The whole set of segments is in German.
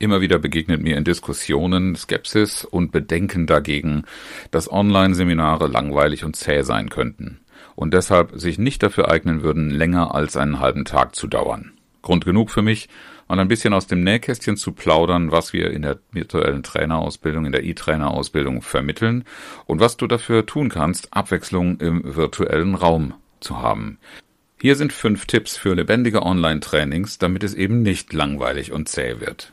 Immer wieder begegnet mir in Diskussionen Skepsis und Bedenken dagegen, dass Online-Seminare langweilig und zäh sein könnten und deshalb sich nicht dafür eignen würden, länger als einen halben Tag zu dauern. Grund genug für mich, mal ein bisschen aus dem Nähkästchen zu plaudern, was wir in der virtuellen Trainerausbildung, in der E-Trainerausbildung vermitteln und was du dafür tun kannst, Abwechslung im virtuellen Raum zu haben. Hier sind fünf Tipps für lebendige Online-Trainings, damit es eben nicht langweilig und zäh wird.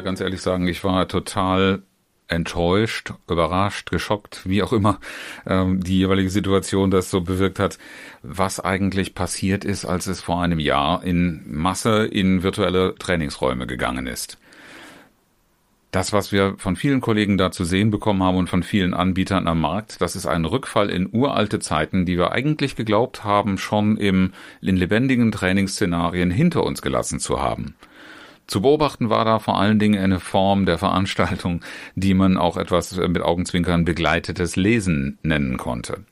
Ganz ehrlich sagen, ich war total enttäuscht, überrascht, geschockt, wie auch immer ähm, die jeweilige Situation das so bewirkt hat, was eigentlich passiert ist, als es vor einem Jahr in Masse in virtuelle Trainingsräume gegangen ist. Das, was wir von vielen Kollegen da zu sehen bekommen haben und von vielen Anbietern am Markt, das ist ein Rückfall in uralte Zeiten, die wir eigentlich geglaubt haben, schon im, in lebendigen Trainingsszenarien hinter uns gelassen zu haben. Zu beobachten war da vor allen Dingen eine Form der Veranstaltung, die man auch etwas mit Augenzwinkern begleitetes Lesen nennen konnte.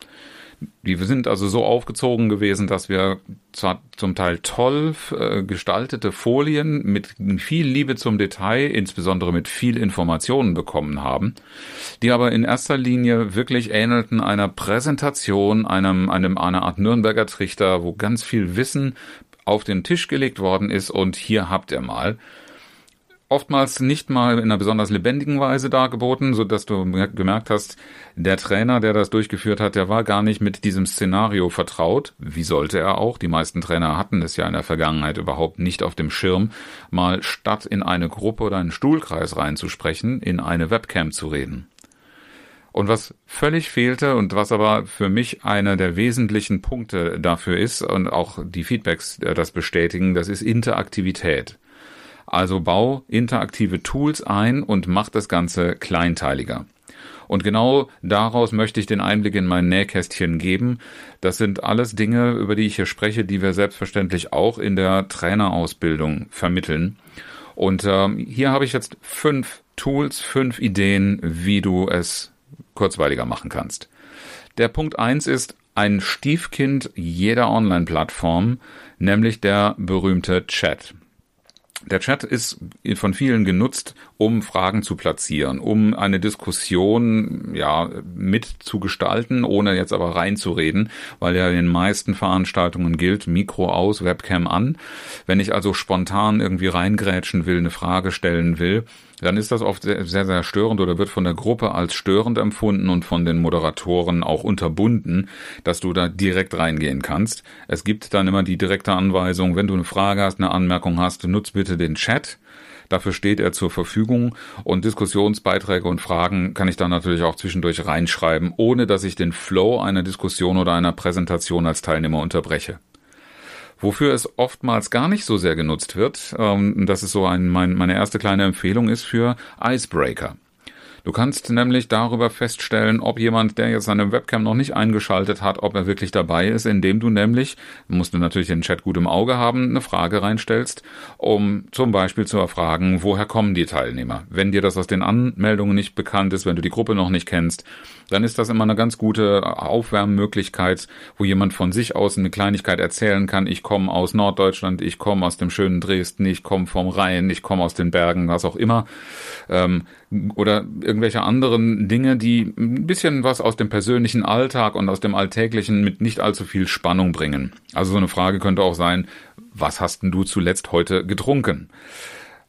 Die sind also so aufgezogen gewesen, dass wir zwar zum Teil toll äh, gestaltete Folien mit viel Liebe zum Detail, insbesondere mit viel Informationen bekommen haben, die aber in erster Linie wirklich ähnelten einer Präsentation, einem, einem einer Art Nürnberger Trichter, wo ganz viel Wissen auf den Tisch gelegt worden ist und hier habt ihr mal. Oftmals nicht mal in einer besonders lebendigen Weise dargeboten, so dass du gemerkt hast, der Trainer, der das durchgeführt hat, der war gar nicht mit diesem Szenario vertraut. Wie sollte er auch? Die meisten Trainer hatten es ja in der Vergangenheit überhaupt nicht auf dem Schirm, mal statt in eine Gruppe oder einen Stuhlkreis reinzusprechen, in eine Webcam zu reden. Und was völlig fehlte und was aber für mich einer der wesentlichen Punkte dafür ist und auch die Feedbacks äh, das bestätigen, das ist Interaktivität. Also bau interaktive Tools ein und mach das Ganze kleinteiliger. Und genau daraus möchte ich den Einblick in mein Nähkästchen geben. Das sind alles Dinge, über die ich hier spreche, die wir selbstverständlich auch in der Trainerausbildung vermitteln. Und äh, hier habe ich jetzt fünf Tools, fünf Ideen, wie du es kurzweiliger machen kannst. Der Punkt eins ist ein Stiefkind jeder Online-Plattform, nämlich der berühmte Chat. Der Chat ist von vielen genutzt, um Fragen zu platzieren, um eine Diskussion ja mitzugestalten, ohne jetzt aber reinzureden, weil ja in den meisten Veranstaltungen gilt Mikro aus, Webcam an. Wenn ich also spontan irgendwie reingrätschen will, eine Frage stellen will, dann ist das oft sehr, sehr, sehr störend oder wird von der Gruppe als störend empfunden und von den Moderatoren auch unterbunden, dass du da direkt reingehen kannst. Es gibt dann immer die direkte Anweisung, wenn du eine Frage hast, eine Anmerkung hast, nutz bitte den Chat. Dafür steht er zur Verfügung und Diskussionsbeiträge und Fragen kann ich dann natürlich auch zwischendurch reinschreiben, ohne dass ich den Flow einer Diskussion oder einer Präsentation als Teilnehmer unterbreche. Wofür es oftmals gar nicht so sehr genutzt wird, ähm, das ist so ein, mein, meine erste kleine Empfehlung ist für Icebreaker. Du kannst nämlich darüber feststellen, ob jemand, der jetzt seine Webcam noch nicht eingeschaltet hat, ob er wirklich dabei ist, indem du nämlich, musst du natürlich den Chat gut im Auge haben, eine Frage reinstellst, um zum Beispiel zu erfragen, woher kommen die Teilnehmer. Wenn dir das aus den Anmeldungen nicht bekannt ist, wenn du die Gruppe noch nicht kennst, dann ist das immer eine ganz gute Aufwärmmöglichkeit, wo jemand von sich aus eine Kleinigkeit erzählen kann. Ich komme aus Norddeutschland, ich komme aus dem schönen Dresden, ich komme vom Rhein, ich komme aus den Bergen, was auch immer. Ähm, oder irgendwelche anderen Dinge, die ein bisschen was aus dem persönlichen Alltag und aus dem Alltäglichen mit nicht allzu viel Spannung bringen. Also so eine Frage könnte auch sein, was hast denn du zuletzt heute getrunken?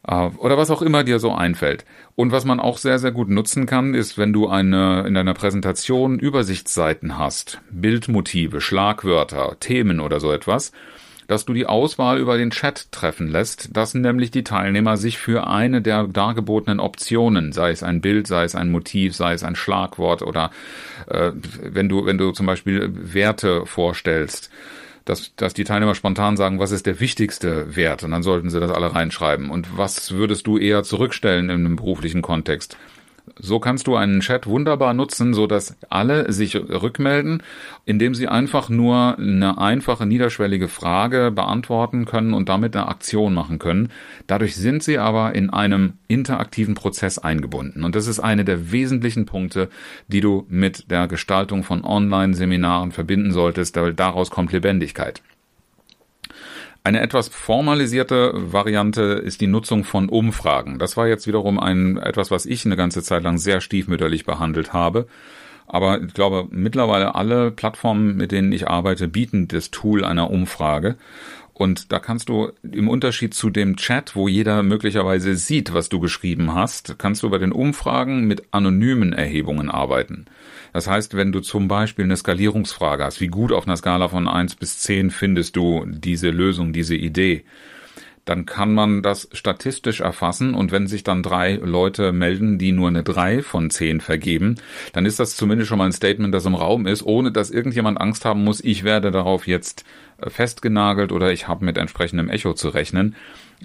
Äh, oder was auch immer dir so einfällt. Und was man auch sehr, sehr gut nutzen kann, ist, wenn du eine, in deiner Präsentation Übersichtsseiten hast, Bildmotive, Schlagwörter, Themen oder so etwas, dass du die Auswahl über den Chat treffen lässt, dass nämlich die Teilnehmer sich für eine der dargebotenen Optionen, sei es ein Bild, sei es ein Motiv, sei es ein Schlagwort oder äh, wenn du wenn du zum Beispiel Werte vorstellst, dass, dass die Teilnehmer spontan sagen, was ist der wichtigste Wert? Und dann sollten sie das alle reinschreiben. Und was würdest du eher zurückstellen in einem beruflichen Kontext? So kannst du einen Chat wunderbar nutzen, so dass alle sich rückmelden, indem sie einfach nur eine einfache niederschwellige Frage beantworten können und damit eine Aktion machen können. Dadurch sind sie aber in einem interaktiven Prozess eingebunden. Und das ist eine der wesentlichen Punkte, die du mit der Gestaltung von Online-Seminaren verbinden solltest, weil daraus kommt Lebendigkeit. Eine etwas formalisierte Variante ist die Nutzung von Umfragen. Das war jetzt wiederum ein etwas, was ich eine ganze Zeit lang sehr stiefmütterlich behandelt habe. Aber ich glaube, mittlerweile alle Plattformen, mit denen ich arbeite, bieten das Tool einer Umfrage. Und da kannst du im Unterschied zu dem Chat, wo jeder möglicherweise sieht, was du geschrieben hast, kannst du bei den Umfragen mit anonymen Erhebungen arbeiten. Das heißt, wenn du zum Beispiel eine Skalierungsfrage hast, wie gut auf einer Skala von eins bis zehn findest du diese Lösung, diese Idee, dann kann man das statistisch erfassen und wenn sich dann drei Leute melden, die nur eine drei von zehn vergeben, dann ist das zumindest schon mal ein Statement, das im Raum ist, ohne dass irgendjemand Angst haben muss, ich werde darauf jetzt äh, festgenagelt oder ich habe mit entsprechendem Echo zu rechnen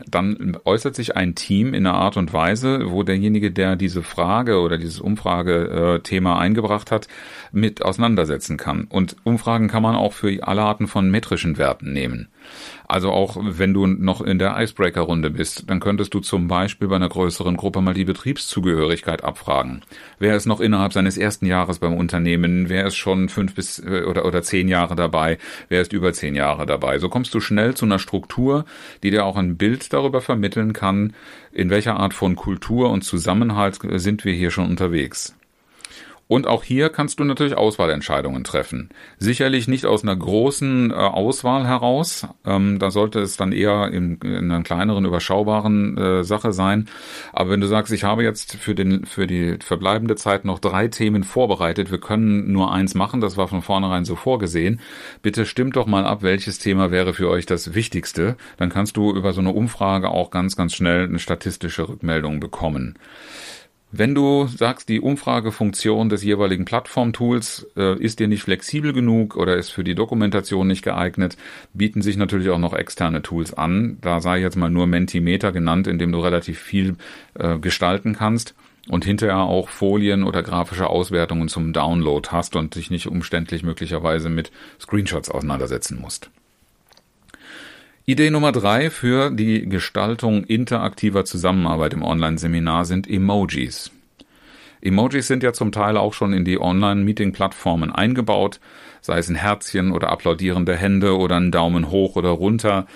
dann äußert sich ein Team in einer Art und Weise, wo derjenige, der diese Frage oder dieses Umfragethema eingebracht hat, mit auseinandersetzen kann. Und Umfragen kann man auch für alle Arten von metrischen Werten nehmen. Also auch wenn du noch in der Icebreaker-Runde bist, dann könntest du zum Beispiel bei einer größeren Gruppe mal die Betriebszugehörigkeit abfragen. Wer ist noch innerhalb seines ersten Jahres beim Unternehmen? Wer ist schon fünf bis äh, oder, oder zehn Jahre dabei? Wer ist über zehn Jahre dabei? So kommst du schnell zu einer Struktur, die dir auch ein Bild darüber vermitteln kann, in welcher Art von Kultur und Zusammenhalt sind wir hier schon unterwegs. Und auch hier kannst du natürlich Auswahlentscheidungen treffen. Sicherlich nicht aus einer großen äh, Auswahl heraus. Ähm, da sollte es dann eher in, in einer kleineren, überschaubaren äh, Sache sein. Aber wenn du sagst, ich habe jetzt für, den, für die verbleibende Zeit noch drei Themen vorbereitet, wir können nur eins machen, das war von vornherein so vorgesehen. Bitte stimmt doch mal ab, welches Thema wäre für euch das Wichtigste. Dann kannst du über so eine Umfrage auch ganz, ganz schnell eine statistische Rückmeldung bekommen. Wenn du sagst, die Umfragefunktion des jeweiligen Plattformtools äh, ist dir nicht flexibel genug oder ist für die Dokumentation nicht geeignet, bieten sich natürlich auch noch externe Tools an. Da sei jetzt mal nur Mentimeter genannt, in dem du relativ viel äh, gestalten kannst und hinterher auch Folien oder grafische Auswertungen zum Download hast und dich nicht umständlich möglicherweise mit Screenshots auseinandersetzen musst. Idee Nummer drei für die Gestaltung interaktiver Zusammenarbeit im Online-Seminar sind Emojis. Emojis sind ja zum Teil auch schon in die Online-Meeting-Plattformen eingebaut, sei es ein Herzchen oder applaudierende Hände oder ein Daumen hoch oder runter.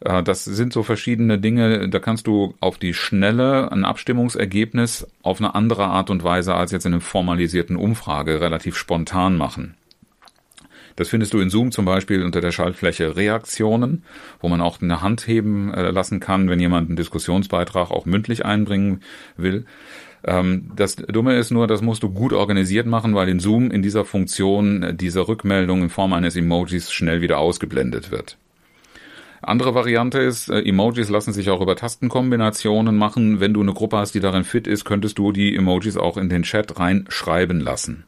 Äh, das sind so verschiedene Dinge, da kannst du auf die Schnelle ein Abstimmungsergebnis auf eine andere Art und Weise als jetzt in einer formalisierten Umfrage relativ spontan machen. Das findest du in Zoom zum Beispiel unter der Schaltfläche Reaktionen, wo man auch eine Hand heben äh, lassen kann, wenn jemand einen Diskussionsbeitrag auch mündlich einbringen will. Ähm, das Dumme ist nur, das musst du gut organisiert machen, weil in Zoom in dieser Funktion äh, diese Rückmeldung in Form eines Emojis schnell wieder ausgeblendet wird. Andere Variante ist, äh, Emojis lassen sich auch über Tastenkombinationen machen. Wenn du eine Gruppe hast, die darin fit ist, könntest du die Emojis auch in den Chat reinschreiben lassen.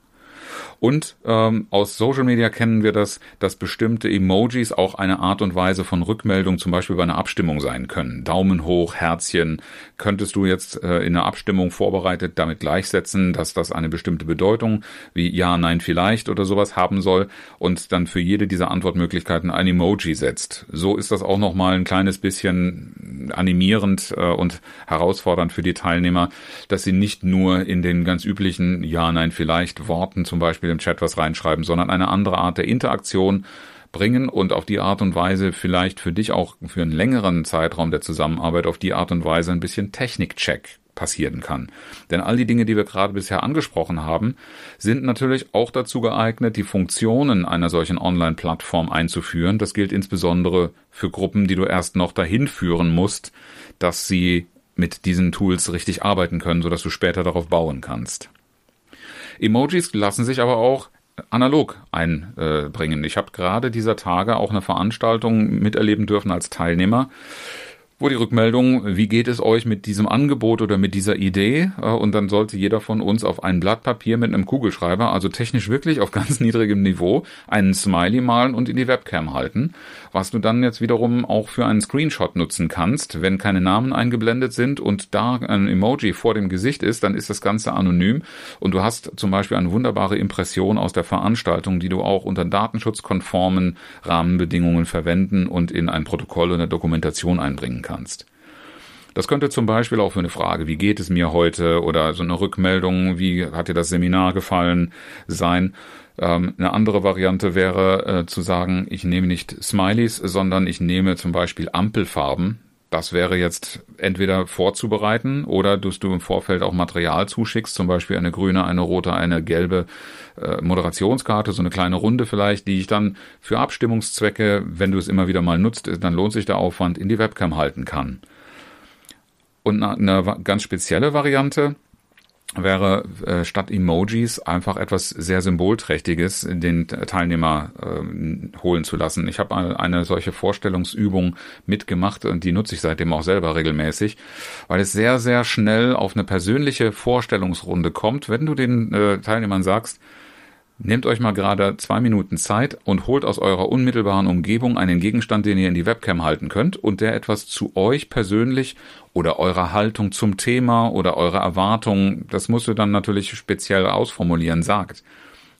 Und ähm, aus Social Media kennen wir das, dass bestimmte Emojis auch eine Art und Weise von Rückmeldung zum Beispiel bei einer Abstimmung sein können. Daumen hoch, Herzchen. Könntest du jetzt äh, in einer Abstimmung vorbereitet damit gleichsetzen, dass das eine bestimmte Bedeutung wie Ja, Nein, vielleicht oder sowas haben soll und dann für jede dieser Antwortmöglichkeiten ein Emoji setzt. So ist das auch nochmal ein kleines bisschen animierend äh, und herausfordernd für die Teilnehmer, dass sie nicht nur in den ganz üblichen Ja, Nein, vielleicht Worten zum Beispiel im Chat was reinschreiben, sondern eine andere Art der Interaktion bringen und auf die Art und Weise vielleicht für dich auch für einen längeren Zeitraum der Zusammenarbeit auf die Art und Weise ein bisschen Technikcheck passieren kann. Denn all die Dinge, die wir gerade bisher angesprochen haben, sind natürlich auch dazu geeignet, die Funktionen einer solchen Online-Plattform einzuführen. Das gilt insbesondere für Gruppen, die du erst noch dahin führen musst, dass sie mit diesen Tools richtig arbeiten können, sodass du später darauf bauen kannst. Emojis lassen sich aber auch analog einbringen. Ich habe gerade dieser Tage auch eine Veranstaltung miterleben dürfen als Teilnehmer, wo die Rückmeldung, wie geht es euch mit diesem Angebot oder mit dieser Idee? Äh, und dann sollte jeder von uns auf ein Blatt Papier mit einem Kugelschreiber, also technisch wirklich auf ganz niedrigem Niveau, einen Smiley malen und in die Webcam halten, was du dann jetzt wiederum auch für einen Screenshot nutzen kannst. Wenn keine Namen eingeblendet sind und da ein Emoji vor dem Gesicht ist, dann ist das Ganze anonym und du hast zum Beispiel eine wunderbare Impression aus der Veranstaltung, die du auch unter datenschutzkonformen Rahmenbedingungen verwenden und in ein Protokoll oder Dokumentation einbringen kannst. Das könnte zum Beispiel auch für eine Frage, wie geht es mir heute oder so eine Rückmeldung, wie hat dir das Seminar gefallen, sein. Ähm, eine andere Variante wäre äh, zu sagen, ich nehme nicht Smileys, sondern ich nehme zum Beispiel Ampelfarben. Das wäre jetzt entweder vorzubereiten oder dass du im Vorfeld auch Material zuschickst, zum Beispiel eine grüne, eine rote, eine gelbe äh, Moderationskarte, so eine kleine Runde vielleicht, die ich dann für Abstimmungszwecke, wenn du es immer wieder mal nutzt, dann lohnt sich der Aufwand, in die Webcam halten kann. Und eine, eine ganz spezielle Variante, wäre äh, statt Emojis einfach etwas sehr Symbolträchtiges den Teilnehmer äh, holen zu lassen. Ich habe eine solche Vorstellungsübung mitgemacht und die nutze ich seitdem auch selber regelmäßig, weil es sehr, sehr schnell auf eine persönliche Vorstellungsrunde kommt, wenn du den äh, Teilnehmern sagst, Nehmt euch mal gerade zwei Minuten Zeit und holt aus eurer unmittelbaren Umgebung einen Gegenstand, den ihr in die Webcam halten könnt und der etwas zu euch persönlich oder eurer Haltung zum Thema oder eurer Erwartung, das musst du dann natürlich speziell ausformulieren, sagt.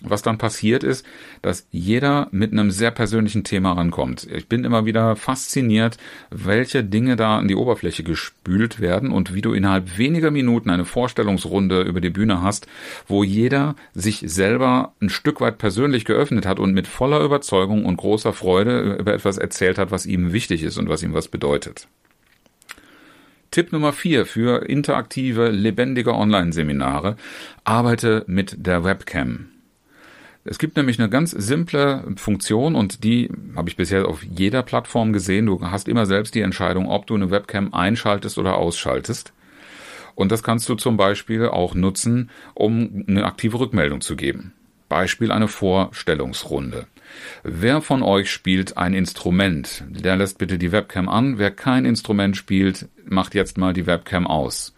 Was dann passiert ist, dass jeder mit einem sehr persönlichen Thema rankommt. Ich bin immer wieder fasziniert, welche Dinge da an die Oberfläche gespült werden und wie du innerhalb weniger Minuten eine Vorstellungsrunde über die Bühne hast, wo jeder sich selber ein Stück weit persönlich geöffnet hat und mit voller Überzeugung und großer Freude über etwas erzählt hat, was ihm wichtig ist und was ihm was bedeutet. Tipp Nummer vier für interaktive, lebendige Online-Seminare. Arbeite mit der Webcam. Es gibt nämlich eine ganz simple Funktion und die habe ich bisher auf jeder Plattform gesehen. Du hast immer selbst die Entscheidung, ob du eine Webcam einschaltest oder ausschaltest. Und das kannst du zum Beispiel auch nutzen, um eine aktive Rückmeldung zu geben. Beispiel eine Vorstellungsrunde. Wer von euch spielt ein Instrument? Der lässt bitte die Webcam an. Wer kein Instrument spielt, macht jetzt mal die Webcam aus.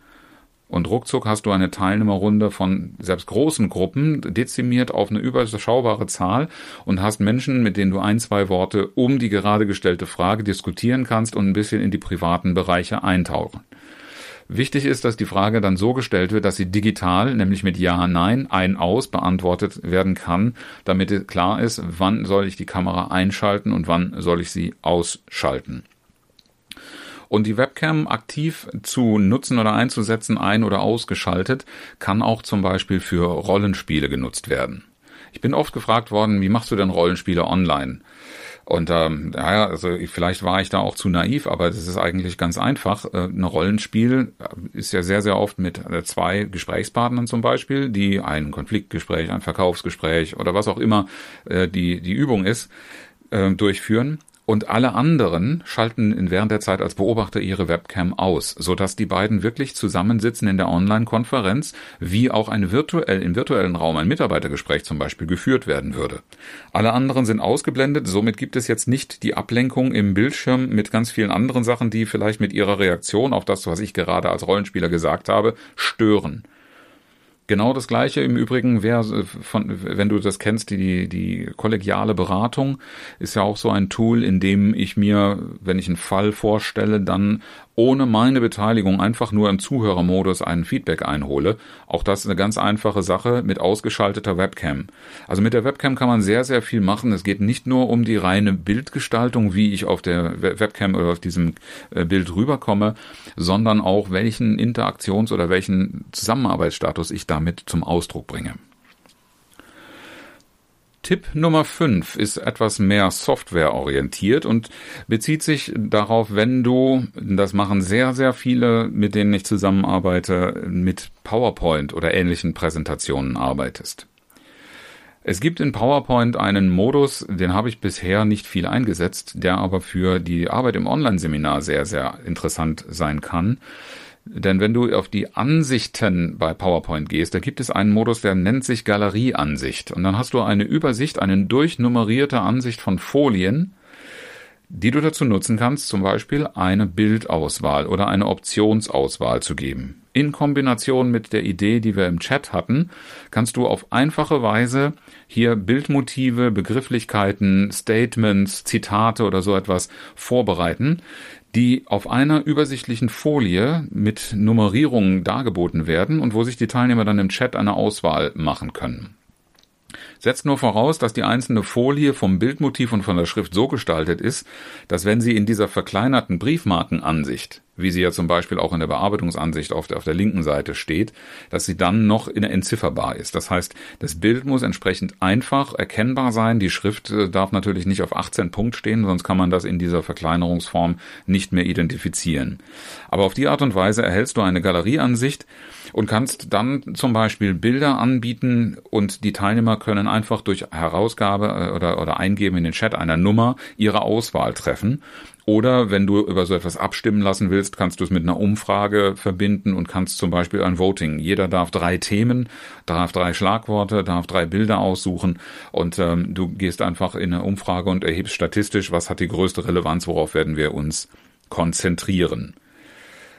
Und ruckzuck hast du eine Teilnehmerrunde von selbst großen Gruppen dezimiert auf eine überschaubare Zahl und hast Menschen, mit denen du ein, zwei Worte um die gerade gestellte Frage diskutieren kannst und ein bisschen in die privaten Bereiche eintauchen. Wichtig ist, dass die Frage dann so gestellt wird, dass sie digital, nämlich mit Ja, Nein, ein, aus beantwortet werden kann, damit klar ist, wann soll ich die Kamera einschalten und wann soll ich sie ausschalten. Und die Webcam aktiv zu nutzen oder einzusetzen, ein- oder ausgeschaltet, kann auch zum Beispiel für Rollenspiele genutzt werden. Ich bin oft gefragt worden, wie machst du denn Rollenspiele online? Und ähm, naja, also vielleicht war ich da auch zu naiv, aber das ist eigentlich ganz einfach. Äh, ein Rollenspiel ist ja sehr, sehr oft mit äh, zwei Gesprächspartnern zum Beispiel, die ein Konfliktgespräch, ein Verkaufsgespräch oder was auch immer äh, die, die Übung ist, äh, durchführen und alle anderen schalten während der Zeit als Beobachter ihre Webcam aus, sodass die beiden wirklich zusammensitzen in der Online-Konferenz, wie auch ein virtuell, im virtuellen Raum ein Mitarbeitergespräch zum Beispiel geführt werden würde. Alle anderen sind ausgeblendet, somit gibt es jetzt nicht die Ablenkung im Bildschirm mit ganz vielen anderen Sachen, die vielleicht mit ihrer Reaktion auf das, was ich gerade als Rollenspieler gesagt habe, stören. Genau das gleiche im Übrigen wäre äh, von, wenn du das kennst, die, die kollegiale Beratung ist ja auch so ein Tool, in dem ich mir, wenn ich einen Fall vorstelle, dann ohne meine Beteiligung einfach nur im Zuhörermodus einen Feedback einhole. Auch das ist eine ganz einfache Sache mit ausgeschalteter Webcam. Also mit der Webcam kann man sehr, sehr viel machen. Es geht nicht nur um die reine Bildgestaltung, wie ich auf der Webcam oder auf diesem äh, Bild rüberkomme, sondern auch welchen Interaktions- oder welchen Zusammenarbeitsstatus ich damit zum Ausdruck bringe. Tipp Nummer 5 ist etwas mehr softwareorientiert und bezieht sich darauf, wenn du, das machen sehr, sehr viele, mit denen ich zusammenarbeite, mit PowerPoint oder ähnlichen Präsentationen arbeitest. Es gibt in PowerPoint einen Modus, den habe ich bisher nicht viel eingesetzt, der aber für die Arbeit im Online-Seminar sehr, sehr interessant sein kann. Denn wenn du auf die Ansichten bei PowerPoint gehst, da gibt es einen Modus, der nennt sich Galerieansicht. Und dann hast du eine Übersicht, eine durchnummerierte Ansicht von Folien, die du dazu nutzen kannst, zum Beispiel eine Bildauswahl oder eine Optionsauswahl zu geben. In Kombination mit der Idee, die wir im Chat hatten, kannst du auf einfache Weise hier Bildmotive, Begrifflichkeiten, Statements, Zitate oder so etwas vorbereiten, die auf einer übersichtlichen Folie mit Nummerierungen dargeboten werden und wo sich die Teilnehmer dann im Chat eine Auswahl machen können. Setzt nur voraus, dass die einzelne Folie vom Bildmotiv und von der Schrift so gestaltet ist, dass wenn sie in dieser verkleinerten Briefmarkenansicht, wie sie ja zum Beispiel auch in der Bearbeitungsansicht auf der, auf der linken Seite steht, dass sie dann noch entzifferbar ist. Das heißt, das Bild muss entsprechend einfach erkennbar sein. Die Schrift äh, darf natürlich nicht auf 18 Punkt stehen, sonst kann man das in dieser Verkleinerungsform nicht mehr identifizieren. Aber auf die Art und Weise erhältst du eine Galerieansicht, und kannst dann zum Beispiel Bilder anbieten und die Teilnehmer können einfach durch Herausgabe äh, oder, oder Eingeben in den Chat einer Nummer ihre Auswahl treffen. Oder wenn du über so etwas abstimmen lassen willst, kannst du es mit einer Umfrage verbinden und kannst zum Beispiel ein Voting. Jeder darf drei Themen, darf drei Schlagworte, darf drei Bilder aussuchen und ähm, du gehst einfach in eine Umfrage und erhebst statistisch, was hat die größte Relevanz, worauf werden wir uns konzentrieren.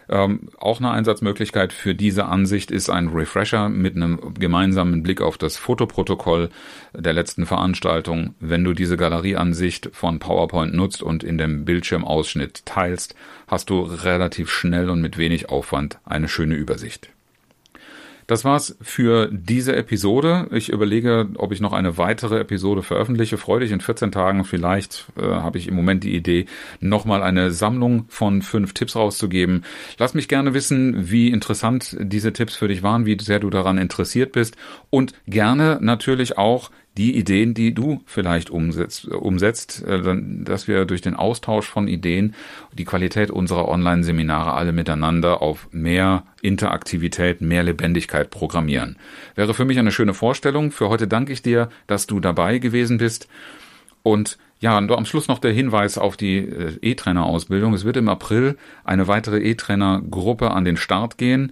Ähm, auch eine Einsatzmöglichkeit für diese Ansicht ist ein Refresher mit einem gemeinsamen Blick auf das Fotoprotokoll der letzten Veranstaltung. Wenn du diese Galerieansicht von PowerPoint nutzt und in dem Bildschirmausschnitt teilst, hast du relativ schnell und mit wenig Aufwand eine schöne Übersicht. Das war's für diese Episode. Ich überlege, ob ich noch eine weitere Episode veröffentliche. Freue dich in 14 Tagen. Vielleicht äh, habe ich im Moment die Idee, nochmal eine Sammlung von fünf Tipps rauszugeben. Lass mich gerne wissen, wie interessant diese Tipps für dich waren, wie sehr du daran interessiert bist und gerne natürlich auch die Ideen, die du vielleicht umsetzt, umsetzt, äh, dass wir durch den Austausch von Ideen die Qualität unserer Online-Seminare alle miteinander auf mehr Interaktivität, mehr Lebendigkeit programmieren. Wäre für mich eine schöne Vorstellung. Für heute danke ich dir, dass du dabei gewesen bist und ja, und am Schluss noch der Hinweis auf die äh, E-Trainer-Ausbildung. Es wird im April eine weitere E-Trainer-Gruppe an den Start gehen.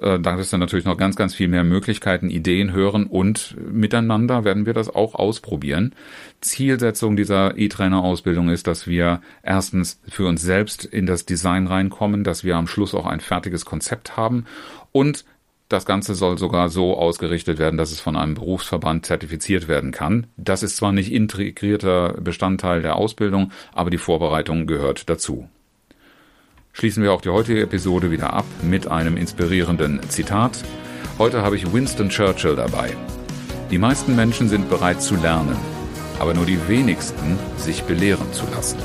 Äh, da ist dann natürlich noch ganz, ganz viel mehr Möglichkeiten, Ideen hören und miteinander werden wir das auch ausprobieren. Zielsetzung dieser E-Trainer-Ausbildung ist, dass wir erstens für uns selbst in das Design reinkommen, dass wir am Schluss auch ein fertiges Konzept haben und das Ganze soll sogar so ausgerichtet werden, dass es von einem Berufsverband zertifiziert werden kann. Das ist zwar nicht integrierter Bestandteil der Ausbildung, aber die Vorbereitung gehört dazu schließen wir auch die heutige Episode wieder ab mit einem inspirierenden Zitat. Heute habe ich Winston Churchill dabei. Die meisten Menschen sind bereit zu lernen, aber nur die wenigsten sich belehren zu lassen.